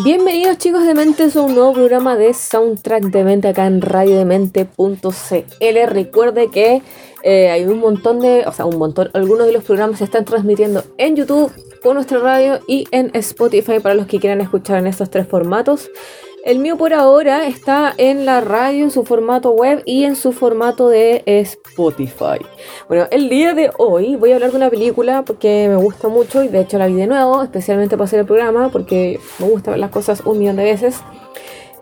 Bienvenidos chicos de Mentes a un nuevo programa de Soundtrack de Mente acá en radiodemente.cl. Recuerde que eh, hay un montón de, o sea, un montón, algunos de los programas se están transmitiendo en YouTube, por nuestra radio y en Spotify para los que quieran escuchar en estos tres formatos. El mío por ahora está en la radio, en su formato web y en su formato de Spotify. Bueno, el día de hoy voy a hablar de una película porque me gusta mucho y de hecho la vi de nuevo, especialmente para hacer el programa porque me gusta ver las cosas un millón de veces.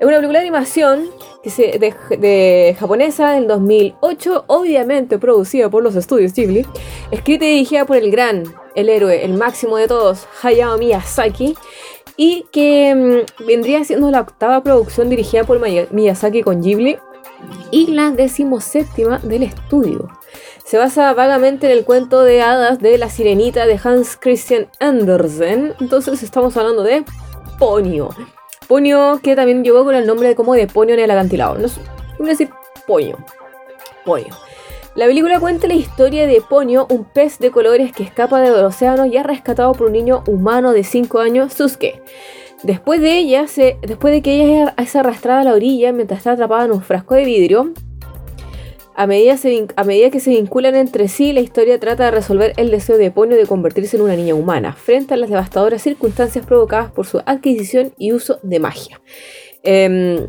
Es una película de animación que se, de, japonesa del 2008, obviamente producida por los estudios Ghibli, escrita y dirigida por el gran, el héroe, el máximo de todos, Hayao Miyazaki, y que mm, vendría siendo la octava producción dirigida por Miyazaki con Ghibli y la decimoséptima del estudio. Se basa vagamente en el cuento de hadas de La Sirenita de Hans Christian Andersen, entonces estamos hablando de Ponyo. Ponyo que también llegó con el nombre de como de Ponyo en el acantilado. No sé, voy a decir Ponyo. Ponyo. La película cuenta la historia de Ponyo, un pez de colores que escapa del océano y es rescatado por un niño humano de 5 años, Susuke. Después de ella, se, después de que ella es arrastrada a la orilla mientras está atrapada en un frasco de vidrio, a medida, que se vinculan entre sí, la historia trata de resolver el deseo de Ponyo de convertirse en una niña humana, frente a las devastadoras circunstancias provocadas por su adquisición y uso de magia. Em,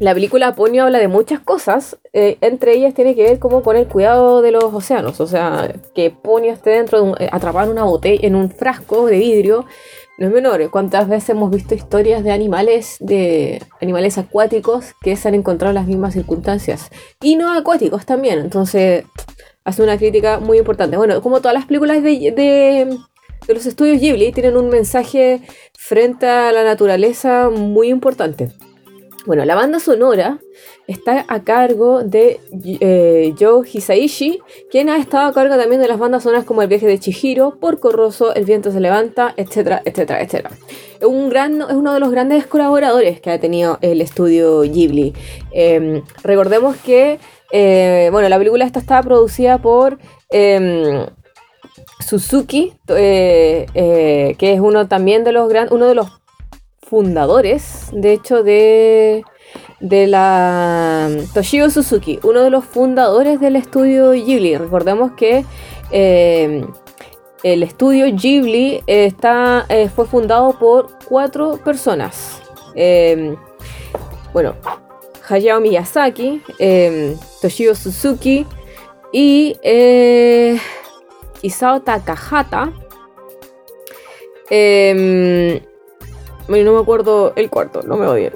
la película Ponyo habla de muchas cosas, eh, entre ellas tiene que ver como con el cuidado de los océanos, o sea, que Ponyo esté dentro de un, eh, atrapado en una botella, en un frasco de vidrio, no es menor. ¿Cuántas veces hemos visto historias de animales, de animales acuáticos que se han encontrado en las mismas circunstancias? Y no acuáticos también, entonces hace una crítica muy importante. Bueno, como todas las películas de, de, de los estudios Ghibli tienen un mensaje frente a la naturaleza muy importante. Bueno, la banda sonora está a cargo de eh, Joe Hisaishi, quien ha estado a cargo también de las bandas sonoras como El viaje de Chihiro, Porco Rosso, El viento se levanta, etcétera, etcétera, etcétera. Es, un gran, es uno de los grandes colaboradores que ha tenido el estudio Ghibli. Eh, recordemos que, eh, bueno, la película esta estaba producida por... em, Suzuki, eh, que es uno también de los gran, uno de los fundadores, de hecho, de, de la Toshio Suzuki, uno de los fundadores del estudio Ghibli. Recordemos que eh, el estudio Ghibli está, eh, fue fundado por cuatro personas. Eh, bueno, Hayao Miyazaki, eh, Toshio Suzuki y eh, Isao Takahata. Em, no me acuerdo el cuarto, no me odien.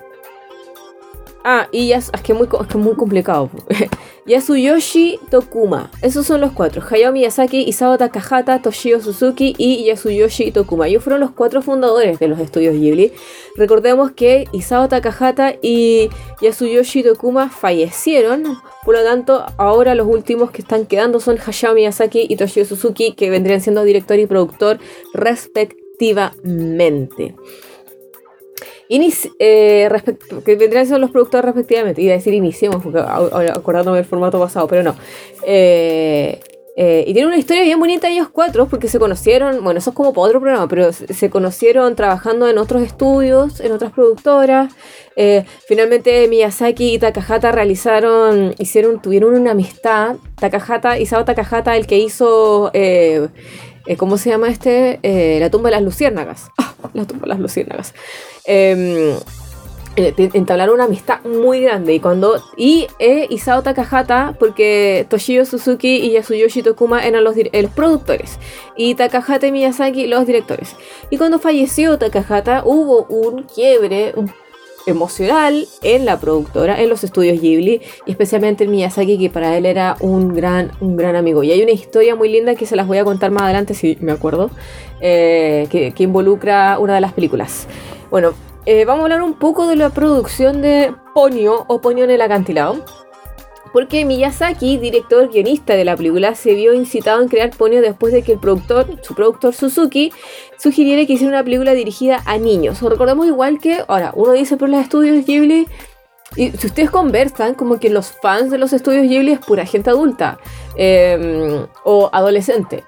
Ah, y ya es que es muy, co- es que es muy complicado. Yasuyoshi Tokuma. Esos son los cuatro. Hayao Miyazaki, Isao Takahata, Toshio Suzuki y Yasuyoshi Tokuma. Ellos fueron los cuatro fundadores de los estudios Ghibli. Recordemos que Isao Takahata y Yasuyoshi Tokuma fallecieron. Por lo tanto, ahora los últimos que están quedando son Hayao Miyazaki y Toshio Suzuki, que vendrían siendo director y productor respectivamente. Inici- eh, que vendrían siendo los productores respectivamente. Iba a decir iniciemos, porque acordándome del formato pasado, pero no. Eh, eh, y tiene una historia bien bonita ellos cuatro, porque se conocieron, bueno, eso es como para otro programa, pero se conocieron trabajando en otros estudios, en otras productoras. Finalmente Miyazaki y Takahata realizaron, hicieron, tuvieron una amistad. Takahata, Isao Takahata, el que hizo, ¿cómo se llama este? La tumba de las luciérnagas. La tumba las luciérnagas. Em, eh, entablaron una amistad muy grande y cuando y eh, Isao Takahata porque Toshio Suzuki y Yasuyoshi Tokuma eran los, los productores y Takahata y Miyazaki los directores y cuando falleció Takahata hubo un quiebre un- emocional en la productora en los estudios Ghibli y especialmente en Miyazaki que para él era un gran un gran amigo y hay una historia muy linda que se las voy a contar más adelante si me acuerdo eh, que, que involucra una de las películas bueno eh, vamos a hablar un poco de la producción de Ponyo o Ponyo en el acantilado. Porque Miyazaki, director guionista de la película, se vio incitado en crear Ponyo después de que el productor, su productor Suzuki, sugiriera que hiciera una película dirigida a niños. Recordemos igual que, ahora, uno dice por los estudios Ghibli, y si ustedes conversan, como que los fans de los estudios Ghibli es pura gente adulta em, o adolescente.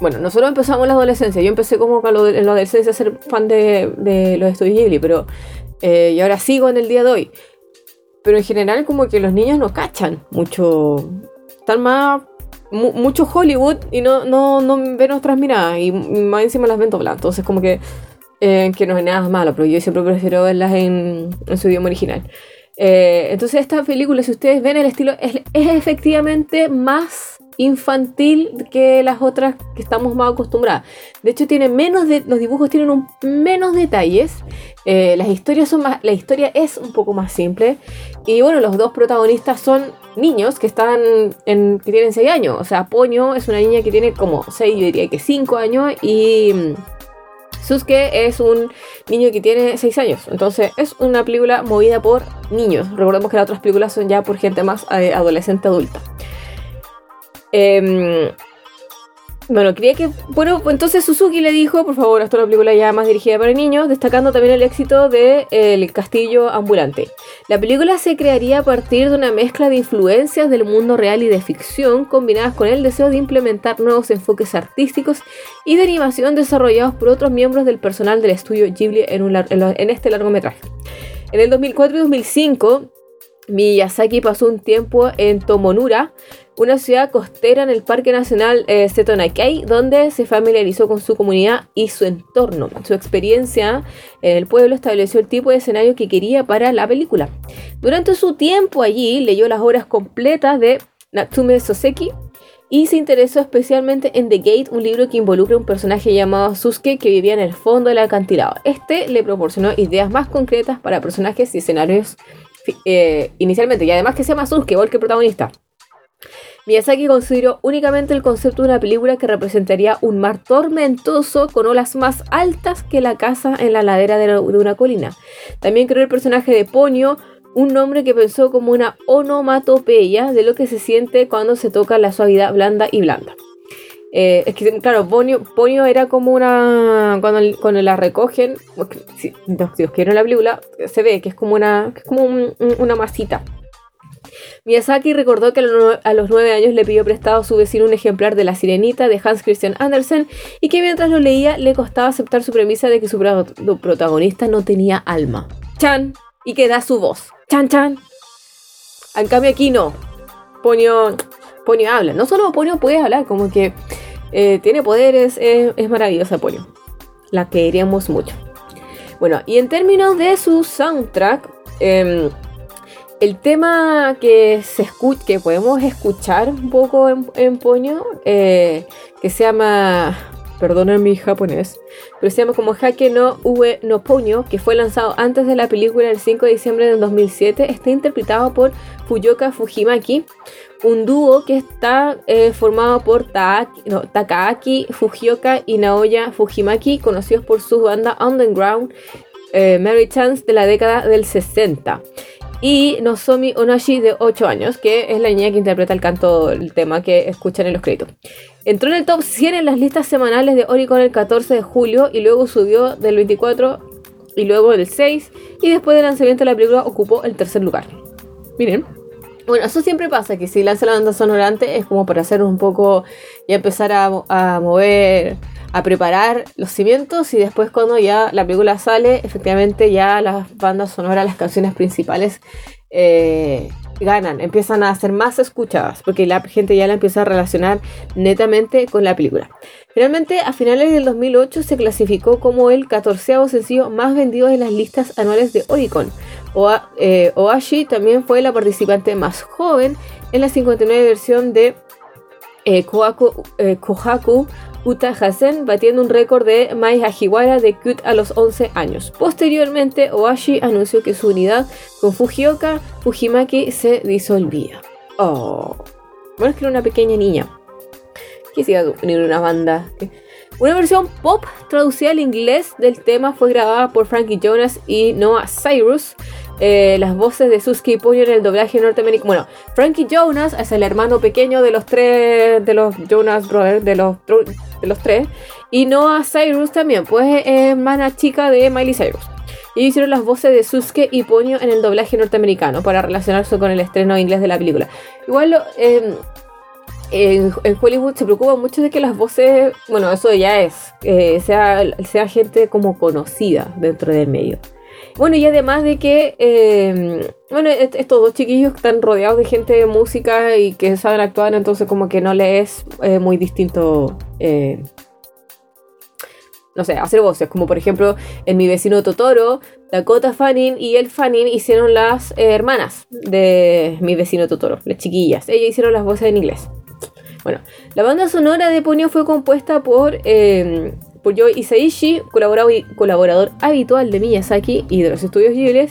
Bueno, nosotros empezamos la adolescencia. Yo empecé como en la adolescencia a ser fan de, los estudios Ghibli, pero. Eh, y ahora sigo en el día de hoy. Pero en general, como que los niños no cachan mucho. Están más. mucho Hollywood y no, no, no ven otras miradas. Y más encima las ven dobladas. Entonces, como que. Eh, que no es nada malo, pero yo siempre prefiero verlas en, su idioma original. Eh, entonces, esta película, si ustedes ven el estilo, es, es efectivamente más infantil que las otras que estamos más acostumbradas. De hecho, tiene menos de, los dibujos tienen menos detalles. Eh, las historias son más, la historia es un poco más simple. Y bueno, los dos protagonistas son niños que están en, que tienen 6 años. O sea, Poño es una niña que tiene como 6, yo diría que 5 años. Y mm, Suske es un niño que tiene 6 años. Entonces es una película movida por niños. Recordemos que las otras películas son ya por gente más eh, adolescente adulta. Em, bueno, quería que. Bueno, entonces Suzuki le dijo, por favor, es una película ya más dirigida para niños, destacando también el éxito de El Castillo Ambulante. La película se crearía a partir de una mezcla de influencias del mundo real y de ficción, combinadas con el deseo de implementar nuevos enfoques artísticos y de animación desarrollados por otros miembros del personal del estudio Ghibli en, en este largometraje. En el 2004 y 2005, Miyazaki pasó un tiempo en Tomonura, una ciudad costera en el Parque Nacional eh, Setonaikai, donde se familiarizó con su comunidad y su entorno. Su experiencia en el pueblo estableció el tipo de escenario que quería para la película. Durante su tiempo allí leyó las obras completas de Natsume Soseki y se interesó especialmente en The Gate, un libro que involucra a un personaje llamado Susuke que vivía en el fondo del acantilado. Este le proporcionó ideas más concretas para personajes y escenarios eh, inicialmente, y además que sea más Susuke, igual que el protagonista. Miyazaki consideró únicamente el concepto de una película que representaría un mar tormentoso con olas más altas que la casa en la ladera de, una colina. También creó el personaje de Ponyo, un nombre que pensó como una onomatopeya de lo que se siente cuando se toca la suavidad blanda y blanda. Eh, es que, claro, Ponyo, era como una. Cuando, cuando la recogen, si, Dios quiero la película, se ve que es como una, como una masita. Miyazaki recordó que a los nueve años le pidió prestado a su vecino un ejemplar de La Sirenita de Hans Christian Andersen y que mientras lo leía le costaba aceptar su premisa de que su protagonista no tenía alma. Chan, y que da su voz. Chan, chan. En cambio aquí no. Ponio, Ponio habla. No solo Ponio puede hablar, como que eh, tiene poderes, es maravillosa Ponio. La queríamos mucho. Bueno, y en términos de su soundtrack, em, el tema que se escucha, que podemos escuchar un poco en, en eh, que se llama, perdonen mi japonés, pero se llama como Hake no Ue no Poño, que fue lanzado antes de la película el 5 de diciembre del 2007, está interpretado por Fuyoka Fujimaki, un dúo que está eh, formado por Takaaki Fujioka y Naoya Fujimaki, conocidos por su banda Underground eh, Mary Chance de la década del 60 y Nozomi Onashi de 8 años, que es la niña que interpreta el canto, el tema que escuchan en los créditos. Entró en el top 100 en las listas semanales de Oricon el 14 de julio y luego subió del 24 y luego del 6 y después del lanzamiento de la película ocupó el tercer lugar. Miren. Bueno, eso siempre pasa, que si lanza la banda sonora antes es como para hacer un poco y empezar a, a mover a preparar los cimientos y después cuando ya la película sale, efectivamente ya las bandas sonoras, las canciones principales eh, ganan, empiezan a ser más escuchadas, porque la gente ya la empieza a relacionar netamente con la película. Finalmente, a finales del 2008 se clasificó como el 14 sencillo más vendido en las listas anuales de Oricon. Eh, Oashi también fue la participante más joven en la 59 versión de eh, Kohaku, Kohaku Uta Hasen, batiendo un récord de Mai Hajiwara de Cut a los 11 años. Posteriormente, Oashi anunció que su unidad con Fujioka Fujimaki se disolvía. Oh, bueno, es que era una pequeña niña. Que a unir una banda. Una versión pop traducida al inglés del tema fue grabada por Frankie Jonas y Noah Cyrus. Eh, las voces de Suski y en el doblaje norteamericano. Bueno, Frankie Jonas es el hermano pequeño de los tres, de los Jonas Brothers, de los, de los tres. Y Noah Cyrus también, pues hermana chica de Miley Cyrus. Y hicieron las voces de Suske y Ponyo en el doblaje norteamericano para relacionarse con el estreno inglés de la película. Igual em, en, Hollywood se preocupa mucho de que las voces, bueno, eso ya es, eh, sea, sea gente como conocida dentro del medio. Bueno, y además de que, em, bueno, estos dos chiquillos están rodeados de gente de música y que saben actuar, entonces como que no les es eh, muy distinto eh, no sé, hacer voces, como por ejemplo en mi vecino Totoro, Dakota Fanning y el Fanning hicieron las eh, hermanas de mi vecino Totoro, las chiquillas. Ellas hicieron las voces en inglés. Bueno, la banda sonora de Ponyo fue compuesta por eh, por Joe Isaishi, colaborador habitual de Miyazaki y de los estudios Ghibli.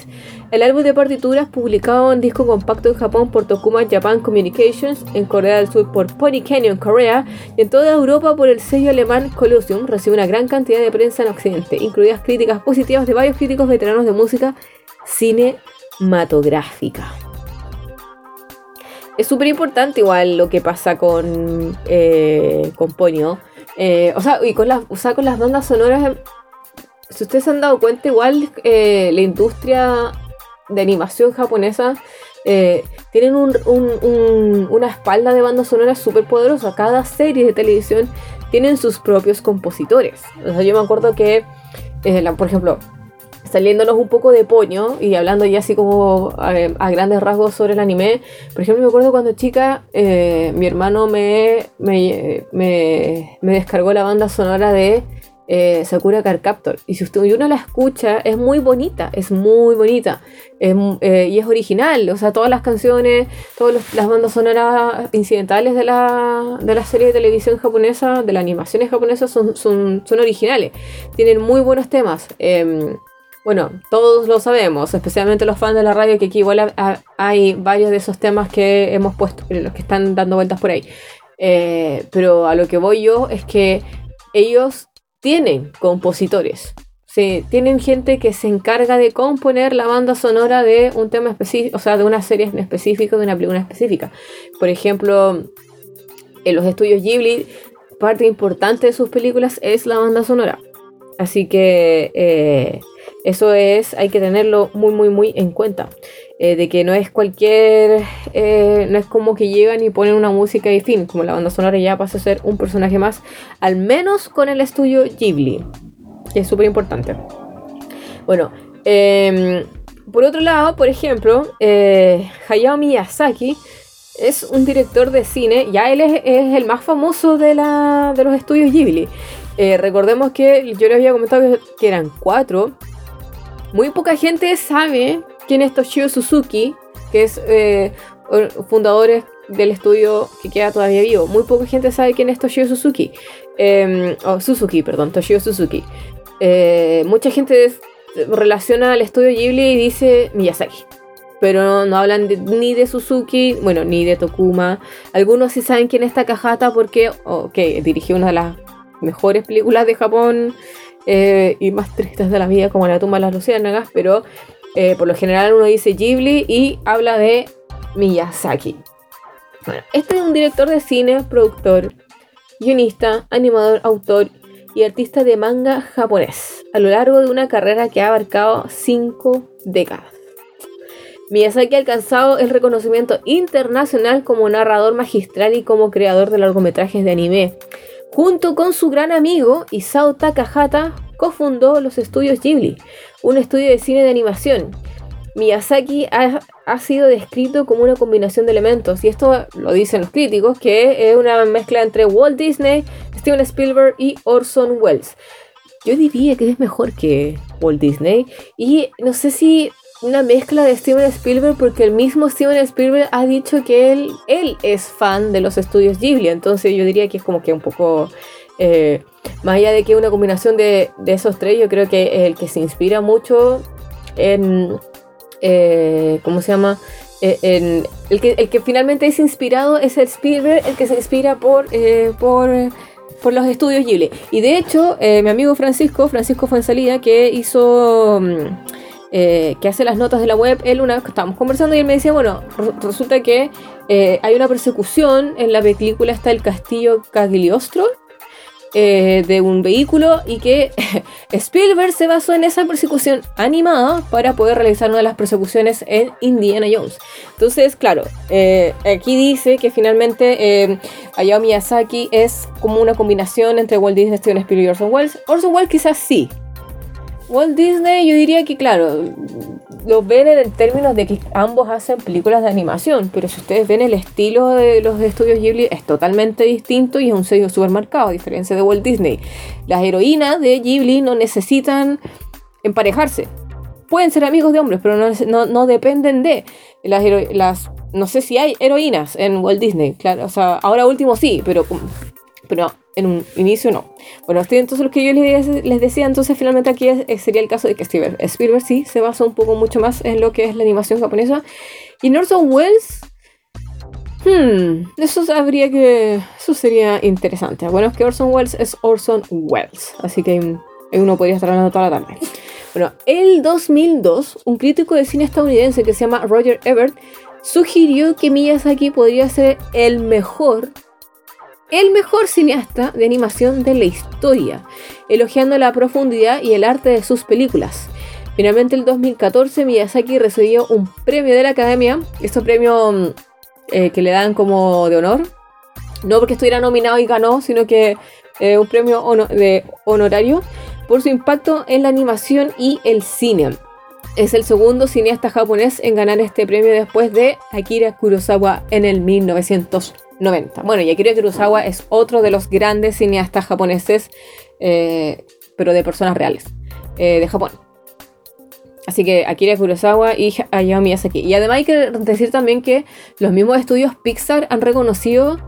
El álbum de partituras, publicado en disco compacto en Japón por Tokuma Japan Communications, en Corea del Sur por Pony Canyon Korea y en toda Europa por el sello alemán Colosseum, recibe una gran cantidad de prensa en Occidente, incluidas críticas positivas de varios críticos veteranos de música cinematográfica. Es súper importante igual lo que pasa con, eh, con Ponyo eh, o sea, y con las, o con las bandas sonoras, em, si ustedes se han dado cuenta, igual eh, la industria de animación japonesa eh, tienen una espalda de bandas sonoras súper poderosa. Cada serie de televisión tienen sus propios compositores. O sea, yo me acuerdo que, por ejemplo, saliéndonos un poco de poño y hablando ya así como a, grandes rasgos sobre el anime, por ejemplo, me acuerdo cuando chica, eh, mi hermano me, me, descargó la banda sonora de eh, Sakura Car Captor. Y si usted, uno la escucha, es muy bonita, es muy bonita. Eh, y es original, o sea, todas las canciones, todas las bandas sonoras incidentales de la, de la serie de televisión japonesa, de las animaciones japonesas, son, son, son originales. Tienen muy buenos temas. Em, bueno, todos lo sabemos, especialmente los fans de la radio, que aquí igual hay varios de esos temas que hemos puesto, los que están dando vueltas por ahí. Eh, pero a lo que voy yo es que ellos tienen compositores. Sí, tienen gente que se encarga de componer la banda sonora de un tema específico, o sea, de una serie en específico, de una película específica. Por ejemplo, en los estudios Ghibli, parte importante de sus películas es la banda sonora. Así que eh, eso es, hay que tenerlo muy, muy, muy en cuenta. Eh, de que no es cualquier, eh, no es como que llegan y ponen una música y fin, como la banda sonora ya pasa a ser un personaje más, al menos con el estudio Ghibli, es súper importante. Bueno, em, por otro lado, por ejemplo, Hayao Miyazaki es un director de cine, ya él es, el más famoso de, la, de los estudios Ghibli. Eh, recordemos que yo les había comentado que eran cuatro. Muy poca gente sabe quién es Toshio Suzuki, que es eh, fundador del estudio que queda todavía vivo. Muy poca gente sabe quién es Toshio Suzuki. Eh, Suzuki, perdón, Toshio Suzuki. Eh, mucha gente relaciona al estudio Ghibli y dice Miyazaki. Pero no, hablan ni de Suzuki, bueno, ni de Tokuma. Algunos sí saben quién es Takahata porque okay, dirigió una de las mejores películas de Japón eh, y más tristes de la vida, como La tumba de las luciérnagas, pero eh, por lo general uno dice Ghibli y habla de Miyazaki. Bueno, este es un director de cine, productor, guionista, animador, autor y artista de manga japonés, a lo largo de una carrera que ha abarcado cinco décadas. Miyazaki ha alcanzado el reconocimiento internacional como narrador magistral y como creador de largometrajes de anime, Junto con su gran amigo Isao Takahata, cofundó los estudios Ghibli, un estudio de cine de animación. Miyazaki ha, sido descrito como una combinación de elementos, y esto lo dicen los críticos, que es una mezcla entre Walt Disney, Steven Spielberg y Orson Welles. Yo diría que es mejor que Walt Disney, y no sé si una mezcla de Steven Spielberg porque el mismo Steven Spielberg ha dicho que él, él es fan de los estudios Ghibli, entonces yo diría que es como que un poco... Eh, más allá de que una combinación de, esos tres, yo creo que el que se inspira mucho en... Eh, ¿Cómo se llama? Eh, el, que, el que finalmente es inspirado es el Spielberg, el que se inspira por, por por los estudios Ghibli. Y de hecho, mi amigo Francisco, Francisco Fuensalida, que hizo... mm, eh, que hace las notas de la web, él una vez que estábamos conversando y él me decía, bueno, re- resulta que eh, hay una persecución en la película está el castillo Cagliostro eh, de un vehículo y que Spielberg se basó en esa persecución animada para poder realizar una de las persecuciones en Indiana Jones. Entonces, claro, aquí dice que finalmente eh, Hayao Miyazaki es como una combinación entre Walt Disney, Steven Spielberg y Orson Welles. Orson Welles quizás sí. Walt Disney yo diría que claro, lo ven en términos de que ambos hacen películas de animación, pero si ustedes ven el estilo de los estudios Ghibli es totalmente distinto y es un sello supermercado, a diferencia de Walt Disney. Las heroínas de Ghibli no necesitan emparejarse. Pueden ser amigos de hombres, pero no, no, no dependen de las, las... No sé si hay heroínas en Walt Disney, claro. O sea, ahora último sí, pero, pero en un inicio no. Bueno, estoy entonces lo que yo les, decía, entonces finalmente aquí sería el caso de que Steven Spielberg sí se basa un poco mucho más en lo que es la animación japonesa. Y Orson Welles, hmm, eso habría que, eso sería interesante. Bueno, es que Orson Welles es Orson Welles, así que uno podría estar hablando toda la tarde. Bueno, el 2002, un crítico de cine estadounidense que se llama Roger Ebert sugirió que Miyazaki podría ser el mejor el mejor cineasta de animación de la historia, elogiando la profundidad y el arte de sus películas. Finalmente, en 2014, Miyazaki recibió un premio de la Academia, este premio mm, eh, que le dan como de honor, no porque estuviera nominado y ganó, sino que eh, un premio de honorario por su impacto en la animación y el cine. Es el segundo cineasta japonés en ganar este premio después de Akira Kurosawa en el 1990. Bueno, y Akira Kurosawa es otro de los grandes cineastas japoneses, eh, pero de personas reales, eh, de Japón. Así que Akira Kurosawa y Hayao Miyazaki. Y además hay que decir también que los mismos estudios Pixar han reconocido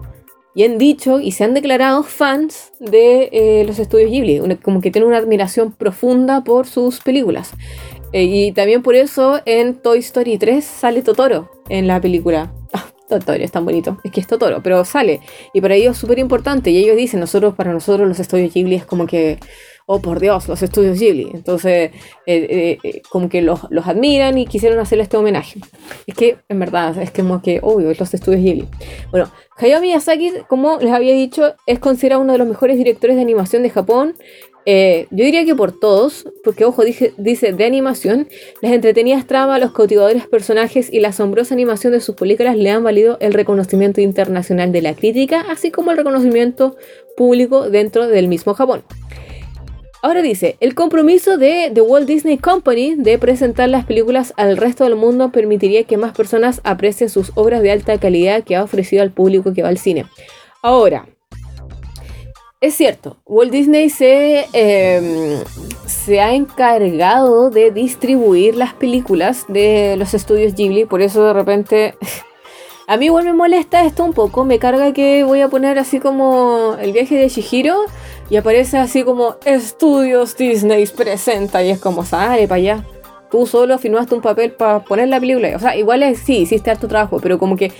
y han dicho y se han declarado fans de eh, los estudios Ghibli, como que tienen una admiración profunda por sus películas. Y también por eso en Toy Story 3 sale Totoro en la película. Totoro es tan bonito, es que es Totoro, pero sale. Y para ellos es súper importante. Y ellos dicen, nosotros, para nosotros los estudios Ghibli es como que, oh por Dios, los estudios Ghibli. Entonces, eh, eh, eh, como que los, los admiran y quisieron hacerle este homenaje. Es que, en verdad, es como que, obvio, los estudios Ghibli. Bueno, Hayao Miyazaki, como les había dicho, es considerado uno de los mejores directores de animación de Japón. Eh, yo diría que por todos, porque ojo, dice de animación, las entretenidas tramas, los cautivadores personajes y la asombrosa animación de sus películas le han valido el reconocimiento internacional de la crítica, así como el reconocimiento público dentro del mismo Japón. Ahora dice, el compromiso de The Walt Disney Company de presentar las películas al resto del mundo permitiría que más personas aprecien sus obras de alta calidad que ha ofrecido al público que va al cine. Ahora, es cierto, Walt Disney se, eh, se ha encargado de distribuir las películas de los estudios Ghibli, por eso de repente... A mí igual me molesta esto un poco, me carga que voy a poner así como el viaje de Shihiro y aparece así como Estudios Disney presenta y es como sale para allá. Tú solo firmaste un papel para poner la película. O sea, igual es, sí, hiciste harto trabajo, pero como que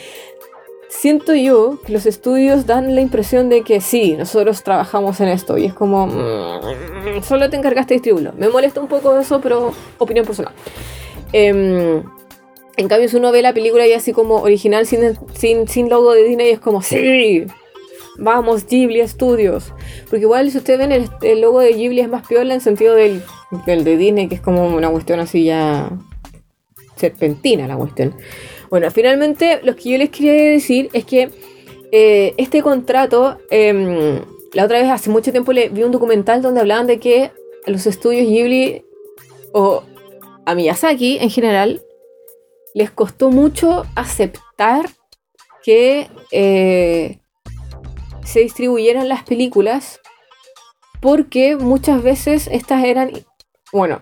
siento yo que los estudios dan la impresión de que sí, nosotros trabajamos en esto y es como mm, solo te encargaste de distribuirlo. Me molesta un poco eso, pero opinión personal. Em, en cambio, si uno ve la película y así como original sin, sin, logo de Disney, es como, sí, vamos, Ghibli Studios. Porque igual si ustedes ven el, el logo de Ghibli es más piola en sentido del, del de Disney, que es como una cuestión así ya serpentina la cuestión. Bueno, finalmente lo que yo les quería decir es que eh, este contrato, em, la otra vez hace mucho tiempo le vi un documental donde hablaban de que los estudios Ghibli o a Miyazaki en general les costó mucho aceptar que eh, se distribuyeran las películas porque muchas veces estas eran, bueno,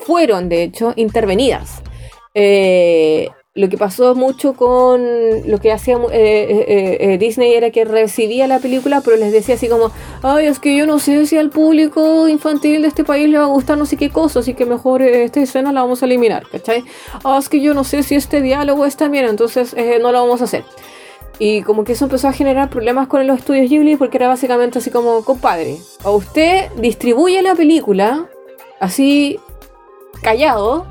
fueron de hecho intervenidas. Eh, lo que pasó mucho con lo que hacía eh, eh, eh, Disney era que recibía la película, pero les decía así como, ay, es que yo no sé si al público infantil de este país le va a gustar no sé qué cosa, así que mejor eh, esta escena la vamos a eliminar, ¿cachai? Ah, es que yo no sé si este diálogo está bien, entonces eh, no lo vamos a hacer. Y como que eso empezó a generar problemas con los estudios Ghibli porque era básicamente así como, compadre, o usted distribuye la película así callado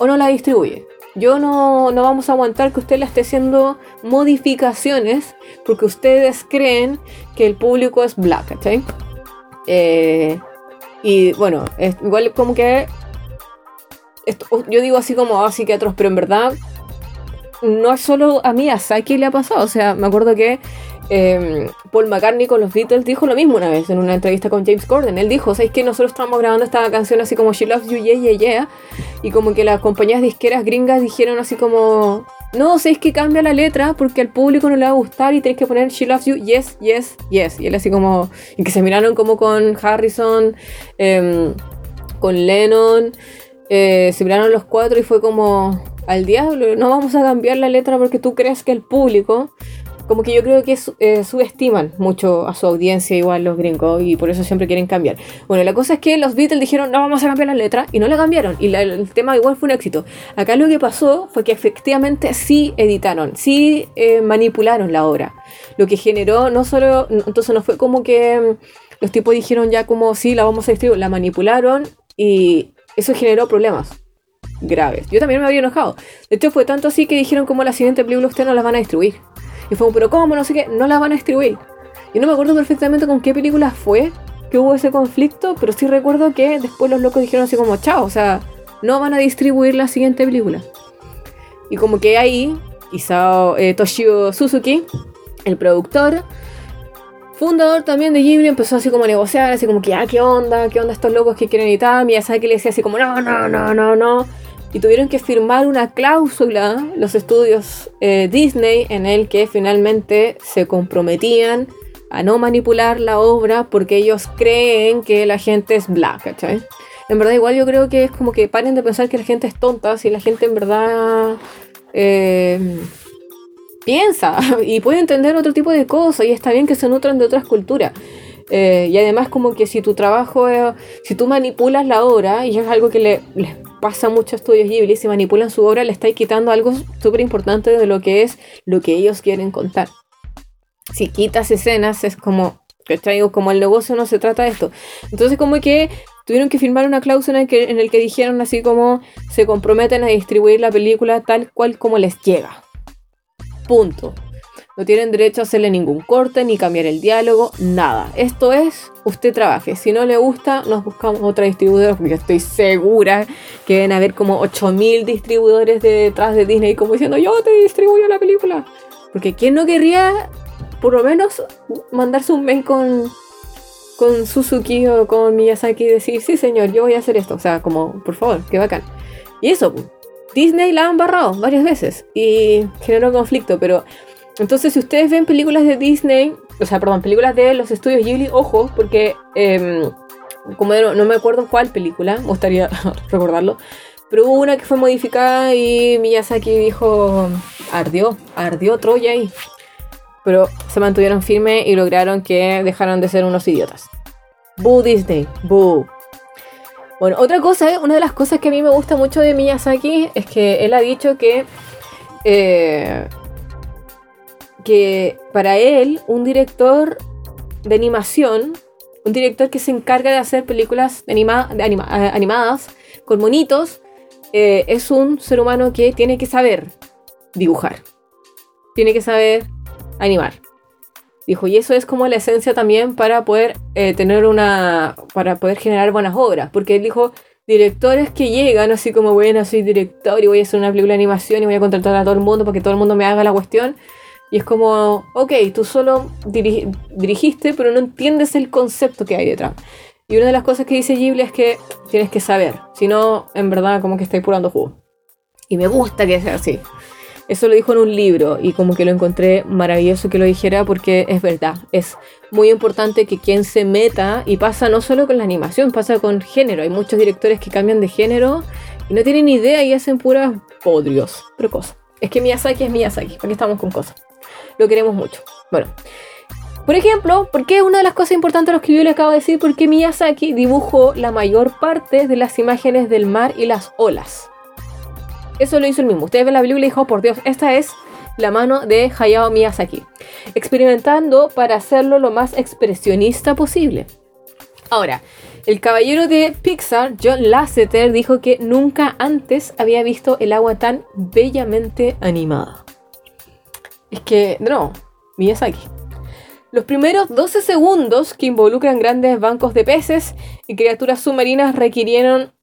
o no la distribuye. Yo no, no vamos a aguantar que usted le esté haciendo modificaciones porque ustedes creen que el público es black, ¿cachai? Eh, y bueno, es, igual como que esto- yo digo así como ah, psiquiatros, pero en verdad no es solo a mí, a Saki le ha pasado. O sea, me acuerdo que eh, Paul McCartney con los Beatles dijo lo mismo una vez en una entrevista con James Corden. Él dijo, ¿sabes que nosotros estamos grabando esta canción así como She Loves You, Yeah, Yeah, Yeah? Y como que las compañías disqueras gringas dijeron así como, no, ¿sabes que cambia la letra porque al público no le va a gustar y tienes que poner She Loves You, Yes, Yes, Yes? Y él así como, y que se miraron como con Harrison, em, con Lennon, eh, se miraron los cuatro y fue como, al diablo, no vamos a cambiar la letra porque tú crees que el público, como que yo creo que eh, subestiman mucho a su audiencia igual los gringos y por eso siempre quieren cambiar. Bueno, la cosa es que los Beatles dijeron no vamos a cambiar la letra y no la cambiaron y la- el tema igual fue un éxito. Acá lo que pasó fue que efectivamente sí editaron, sí eh, manipularon la obra, lo que generó no solo, entonces no fue como que mm, los tipos dijeron ya como sí la vamos a distribuir, la manipularon y eso generó problemas graves. Yo también me había enojado. De hecho, fue tanto así que dijeron como la siguiente película ustedes no la van a distribuir. Y fue, pero ¿cómo? No sé qué, no la van a distribuir. Yo no me acuerdo perfectamente con qué película fue que hubo ese conflicto, pero sí recuerdo que después los locos dijeron así como, chao, o sea, no van a distribuir la siguiente película. Y como que ahí, Isao eh, Toshio Suzuki, el productor, fundador también de Ghibli, empezó así como a negociar, así como que, ah, ¿qué onda? ¿Qué onda estos locos que quieren editar? Miyazaki le decía así como, no, no, no, no, no. Y tuvieron que firmar una cláusula, los estudios eh, Disney, en el que finalmente se comprometían a no manipular la obra porque ellos creen que la gente es black. En verdad, igual yo creo que es como que paren de pensar que la gente es tonta, si la gente en verdad eh, piensa y puede entender otro tipo de cosas y está bien que se nutran de otras culturas. Eh, y además como que si tu trabajo, si tú manipulas la obra, y es algo que le, les pasa a muchos estudios Ghibli, si manipulan su obra le estáis quitando algo súper importante de lo que es lo que ellos quieren contar. Si quitas escenas es como, ¿cachai? Como el negocio no se trata de esto. Entonces como que tuvieron que firmar una cláusula en que, en el que dijeron así como se comprometen a distribuir la película tal cual como les llega. Punto. No tienen derecho a hacerle ningún corte, ni cambiar el diálogo, nada. Esto es, usted trabaje. Si no le gusta, nos buscamos otra distribuidora, porque estoy segura que deben haber como 8000 distribuidores detrás de Disney como diciendo, yo te distribuyo la película. Porque ¿quién no querría, por lo menos, mandarse un mail con, con Suzuki o con Miyazaki y decir, sí señor, yo voy a hacer esto? O sea, como, por favor, qué bacán. Y eso, Disney la han barrado varias veces y generó conflicto, pero entonces si ustedes ven películas de Disney, o sea, perdón, películas de los estudios Ghibli, ojo, porque em, como no, me acuerdo cuál película, me gustaría recordarlo, pero hubo una que fue modificada y Miyazaki dijo, ardió, ardió Troya ahí. Pero se mantuvieron firmes y lograron que dejaran de ser unos idiotas. Boo Disney, boo. Bueno, otra cosa, ¿eh? una de las cosas que a mí me gusta mucho de Miyazaki es que él ha dicho que eh, que para él un director de animación, un director que se encarga de hacer películas de eh, animadas con monitos, eh, es un ser humano que tiene que saber dibujar, tiene que saber animar. Dijo, y eso es como la esencia también para poder eh, tener una. para poder generar buenas obras. Porque él dijo, directores que llegan así como, bueno, soy director y voy a hacer una película de animación y voy a contratar a todo el mundo para que todo el mundo me haga la cuestión. Y es como, ok, tú solo diri- dirigiste, pero no entiendes el concepto que hay detrás. Y una de las cosas que dice Ghibli es que tienes que saber, si no, en verdad, como que estáis purando jugo. Y me gusta que sea así. Eso lo dijo en un libro y como que lo encontré maravilloso que lo dijera porque es verdad. Es muy importante que quien se meta y pasa no solo con la animación, pasa con género. Hay muchos directores que cambian de género y no tienen idea y hacen puras podrios. Pero cosas. Es que Miyazaki es Miyazaki. Aquí estamos con cosas. Lo queremos mucho. Bueno. Por ejemplo, ¿por qué una de las cosas importantes de los que yo le acabo de decir? Porque Miyazaki dibujó la mayor parte de las imágenes del mar y las olas. Eso lo hizo el mismo. Ustedes ven la película y dijo, "Oh, por Dios, esta es la mano de Hayao Miyazaki, experimentando para hacerlo lo más expresionista posible. Ahora, el caballero de Pixar, John Lasseter, dijo que nunca antes había visto el agua tan bellamente animada. Es que, no, Miyazaki. Los primeros 12 segundos que involucran grandes bancos de peces y criaturas submarinas requirieron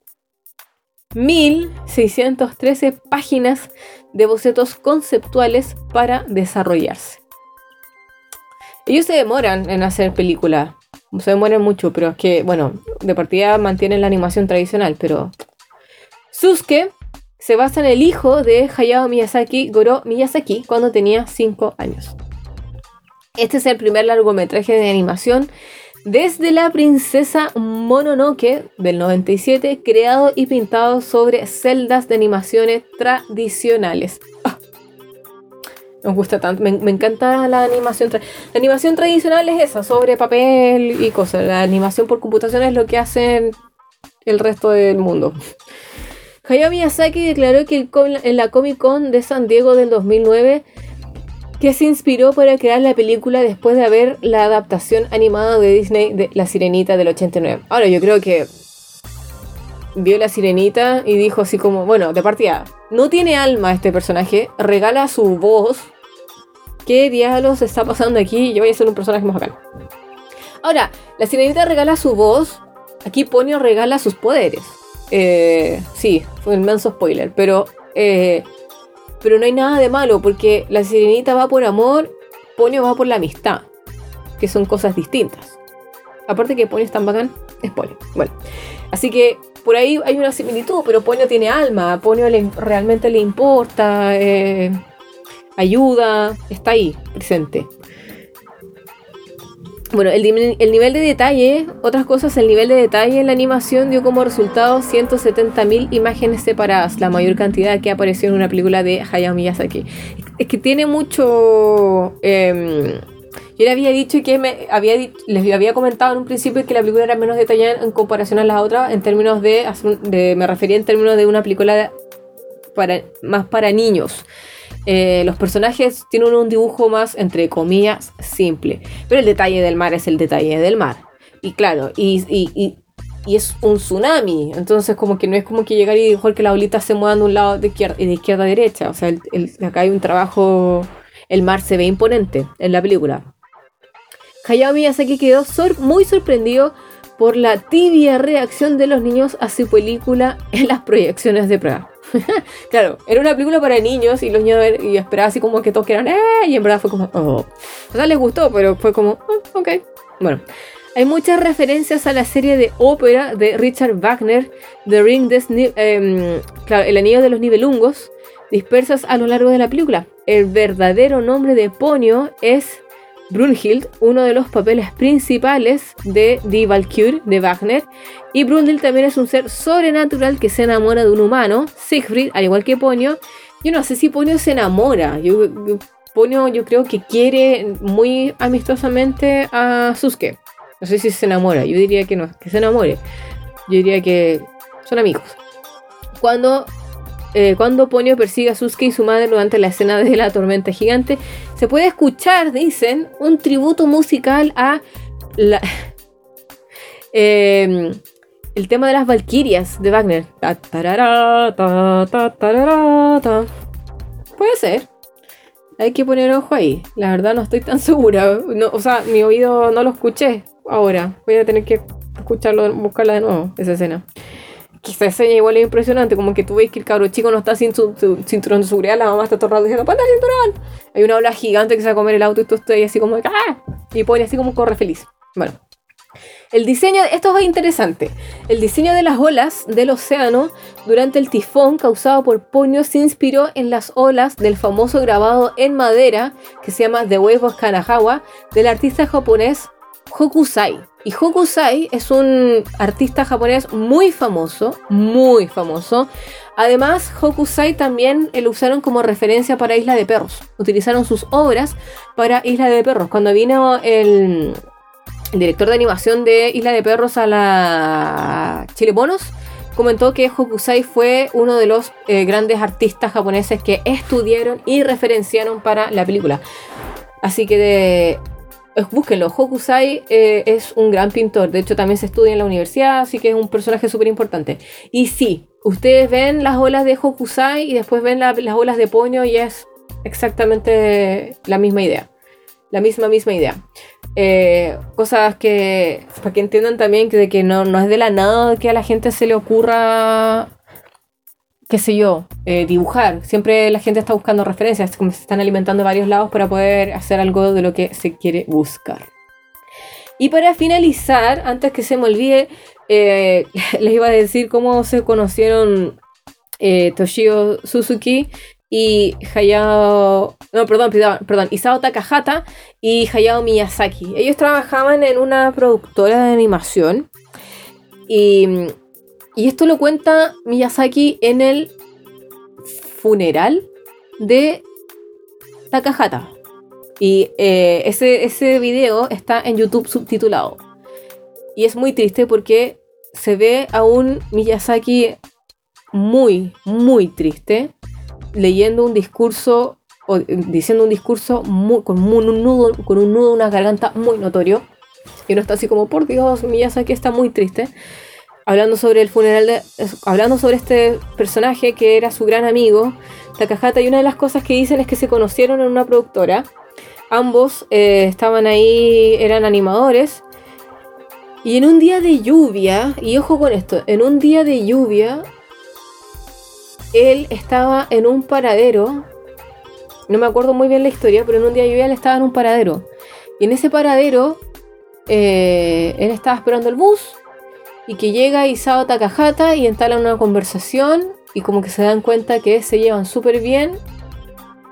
1613 páginas de bocetos conceptuales para desarrollarse. Ellos se demoran en hacer película. Se demoran mucho, pero es que, bueno, de partida mantienen la animación tradicional, pero. Susuke se basa en el hijo de Hayao Miyazaki, Goro Miyazaki, cuando tenía 5 años. Este es el primer largometraje de animación desde la princesa Mononoke del 97, creado y pintado sobre celdas de animaciones tradicionales. Ah. Nos gusta tanto, me, encanta la animación. La animación tradicional es esa, sobre papel y cosas. La animación por computación es lo que hacen el resto del mundo. Hayao Miyazaki declaró que en la Comic Con de San Diego del 2009 que se inspiró para crear la película después de ver la adaptación animada de Disney de La Sirenita del 89. Ahora, yo creo que vio La Sirenita y dijo así como, bueno, de partida, no tiene alma este personaje, regala su voz. ¿Qué diablos está pasando aquí? Yo voy a ser un personaje más. Ahora, La Sirenita regala su voz, aquí Ponyo regala sus poderes. Eh, sí, fue un manso spoiler, pero... Eh, pero no hay nada de malo porque la sirenita va por amor, Ponyo va por la amistad, que son cosas distintas. Aparte que Ponyo es tan bacán, es Ponyo. Bueno, así que por ahí hay una similitud, pero Ponyo tiene alma, Ponyo realmente le importa, eh, ayuda, está ahí, presente. Bueno, el, nivel de detalle, otras cosas, el nivel de detalle en la animación dio como resultado 170.000 imágenes separadas, la mayor cantidad que apareció en una película de Hayao Miyazaki. Es que tiene mucho... Em, yo le había dicho que me había, les había comentado en un principio que la película era menos detallada en comparación a las otras, en términos de, de me refería en términos de una película para, más para niños. Eh, los personajes tienen un dibujo más, entre comillas, simple. Pero el detalle del mar es el detalle del mar. Y claro, y, es un tsunami. Entonces, como que no es como que llegar y dejar que la bolita se mueva de un lado de izquierda, de izquierda a derecha. O sea, acá hay un trabajo. El mar se ve imponente en la película. Hayao Miyazaki quedó muy sorprendido por la tibia reacción de los niños a su película en las proyecciones de prueba. claro, era una película para niños y los niños y esperaba así como que todos quieran, ¡eh! Y en verdad fue como, oh. O sea, les gustó, pero fue como, oh, ok. Bueno, hay muchas referencias a la serie de ópera de Richard Wagner, The Ring des eh, claro, El Anillo de los Nivelungos, dispersas a lo largo de la película. El verdadero nombre de Ponyo es Brunhild, uno de los papeles principales de Die Valkyrie de Wagner. Y Brunhild también es un ser sobrenatural que se enamora de un humano, Siegfried, al igual que Ponyo. Yo no sé si Ponyo se enamora. Yo, Ponyo yo creo que quiere muy amistosamente a Suske. No sé si se enamora. Yo diría que no, que se enamore. Yo diría que son amigos. Cuando eh, cuando Ponyo persigue a Suske y su madre durante la escena de la tormenta gigante, se puede escuchar, dicen, un tributo musical a la, em, el tema de las Valquirias de Wagner. Puede ser. Hay que poner ojo ahí. La verdad no estoy tan segura. o sea, mi oído no lo escuché ahora. Voy a tener que escucharlo, buscarla de nuevo, esa escena quizás sea igual es impresionante, como que tú ves que el cabro chico no está sin su, cinturón de seguridad, la mamá está todo diciendo, ¡ponte el cinturón! Hay una ola gigante que se va a comer el auto y tú estás así como, ¡ah! Y pone así como corre feliz. Bueno. El diseño, esto es interesante. El diseño de las olas del océano durante el tifón causado por Ponyo se inspiró en las olas del famoso grabado en madera que se llama The Wave of Kanahawa del artista japonés Hokusai. Y Hokusai es un artista japonés muy famoso, muy famoso. Además, Hokusai también lo usaron como referencia para Isla de Perros. Utilizaron sus obras para Isla de Perros. Cuando vino el, director de animación de Isla de Perros a la Chile Bonos, comentó que Hokusai fue uno de los eh, grandes artistas japoneses que estudiaron y referenciaron para la película. Así que de, búsquenlo. Hokusai eh, es un gran pintor. De hecho, también se estudia en la universidad, así que es un personaje súper importante. Y sí, ustedes ven las olas de Hokusai y después ven la- las olas de Ponyo y es exactamente la misma idea. La misma, misma idea. Eh, cosas que, para que entiendan también que, que no, no es de la nada que a la gente se le ocurra, qué sé yo, eh, dibujar. Siempre la gente está buscando referencias, como se están alimentando de varios lados para poder hacer algo de lo que se quiere buscar. Y para finalizar, antes que se me olvide, eh, les iba a decir cómo se conocieron eh, Toshio Suzuki y Hayao... No, perdón, perdón, perdón, Isao Takahata y Hayao Miyazaki. Ellos trabajaban en una productora de animación y, y esto lo cuenta Miyazaki en el funeral de Takahata. Y eh, ese, ese video está en YouTube subtitulado. Y es muy triste porque se ve a un Miyazaki muy, muy triste, leyendo un discurso, o diciendo un discurso muy- con, un nudo, con un nudo una garganta muy notorio. Y uno está así como, por Dios, Miyazaki está muy triste. Hablando sobre el funeral Hablando sobre este personaje que era su gran amigo, Takahata. Y una de las cosas que dicen es que se conocieron en una productora. Ambos eh, estaban ahí, eran animadores. Y en un día de lluvia, y ojo con esto, en un día de lluvia, él estaba en un paradero. No me acuerdo muy bien la historia, pero en un día de lluvia él estaba en un paradero. Y en ese paradero, eh, él estaba esperando el bus. Y que llega Isao Takahata y entablan una conversación. Y como que se dan cuenta que se llevan súper bien.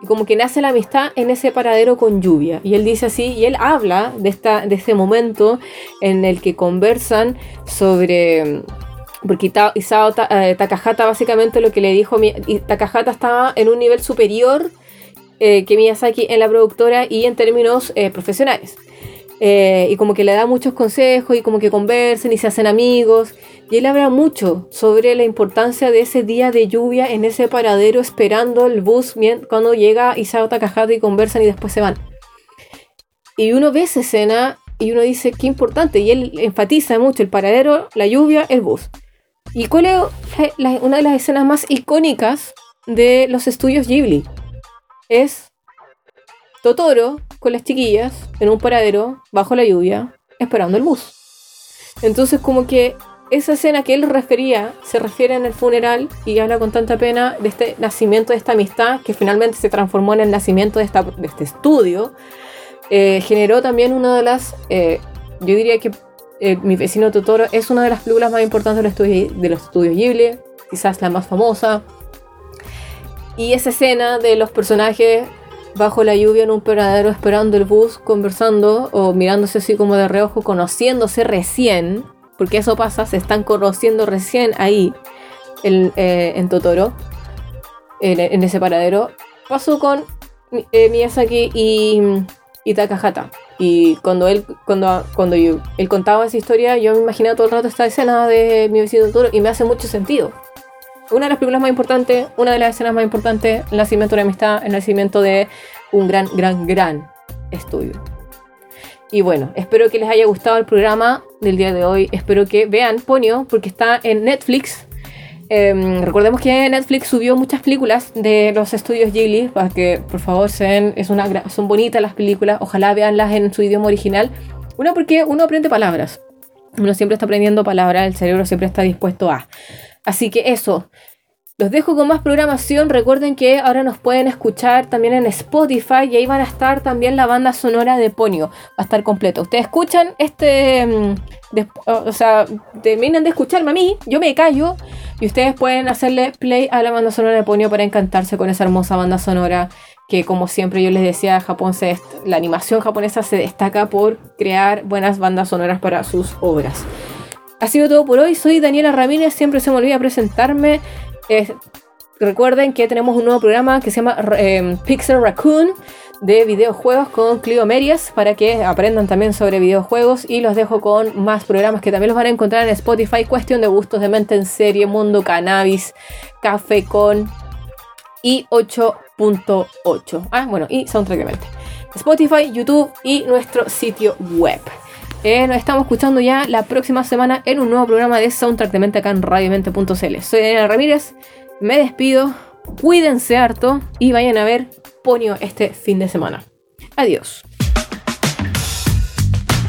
Y como que nace la amistad en ese paradero con lluvia. Y él dice así, y él habla de, esta, de este momento en el que conversan sobre... Porque Isao eh, Takahata básicamente lo que le dijo, Takahata estaba en un nivel superior eh, que Miyazaki en la productora y en términos eh, profesionales. Eh, y como que le da muchos consejos y como que conversan y se hacen amigos. Y él habla mucho sobre la importancia de ese día de lluvia en ese paradero esperando el bus cuando llega Isao Takahata y conversan y después se van. Y uno ve esa escena y uno dice, qué importante. Y él enfatiza mucho el paradero, la lluvia, el bus. ¿Y cuál es una de las escenas más icónicas de los estudios Ghibli? Es Totoro con las chiquillas en un paradero bajo la lluvia esperando el bus. Entonces como que esa escena que él refería se refiere en el funeral y habla con tanta pena de este nacimiento de esta amistad que finalmente se transformó en el nacimiento de, esta- de este estudio. Eh, generó también una de las, eh, yo diría que eh, Mi vecino Totoro es una de las películas más importantes de los estudios, de los estudios Ghibli, quizás la más famosa. Y esa escena de los personajes bajo la lluvia en un paradero esperando el bus, conversando o mirándose así como de reojo, conociéndose recién, porque eso pasa, se están conociendo recién ahí en, eh, Totoro, en, ese paradero. Pasó con eh, Miyazaki y, y Takahata. Y cuando él, cuando, cuando yo- él contaba esa historia, yo me imaginaba todo el rato esta escena de mi vecino Totoro y me hace mucho sentido una de las películas más importantes, una de las escenas más importantes, el nacimiento de la amistad, el nacimiento de un gran, gran, gran estudio. Y bueno, espero que les haya gustado el programa del día de hoy. Espero que vean Ponyo, porque está en Netflix. Em, recordemos que Netflix subió muchas películas de los estudios Ghibli para que por favor se una, son bonitas las películas, ojalá veanlas en su idioma original. Una porque uno aprende palabras, uno siempre está aprendiendo palabras, el cerebro siempre está dispuesto a. Así que eso. Los dejo con más programación. Recuerden que ahora nos pueden escuchar también en Spotify y ahí van a estar también la banda sonora de Ponio. Va a estar completo. Ustedes escuchan este. mm, des- o sea, terminan de escucharme a mí, yo me callo y ustedes pueden hacerle play a la banda sonora de Ponio para encantarse con esa hermosa banda sonora que como siempre yo les decía, Japón se la animación japonesa se destaca por crear buenas bandas sonoras para sus obras. Ha sido todo por hoy. Soy Daniela Ramírez. Siempre se me olvida presentarme. Recuerden que tenemos un nuevo programa que se llama eh, Pixel Raccoon, de videojuegos con Clio Merias para que aprendan también sobre videojuegos y los dejo con más programas que también los van a encontrar en Spotify, Cuestión de Gustos de Mente en Serie, Mundo Cannabis, Café con y 8.8. Ah, bueno, y Soundtrack de Mente. Spotify, YouTube y nuestro sitio web. Eh, nos estamos escuchando ya la próxima semana en un nuevo programa de Soundtrack de Mente acá en radiomente.cl. Soy Daniela Ramírez, me despido, cuídense harto y vayan a ver Ponio este fin de semana. Adiós.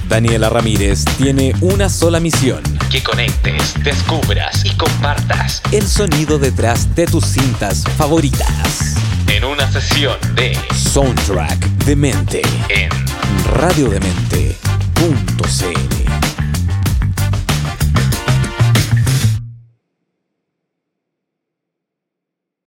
Daniela Ramírez tiene una sola misión. Que conectes, descubras y compartas El sonido detrás de tus cintas favoritas. en una sesión de Soundtrack de Mente. en radiodemente.cl